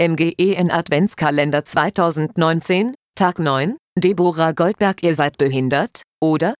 MGEN Adventskalender 2019, Tag 9, Deborah Goldberg Ihr seid behindert, oder?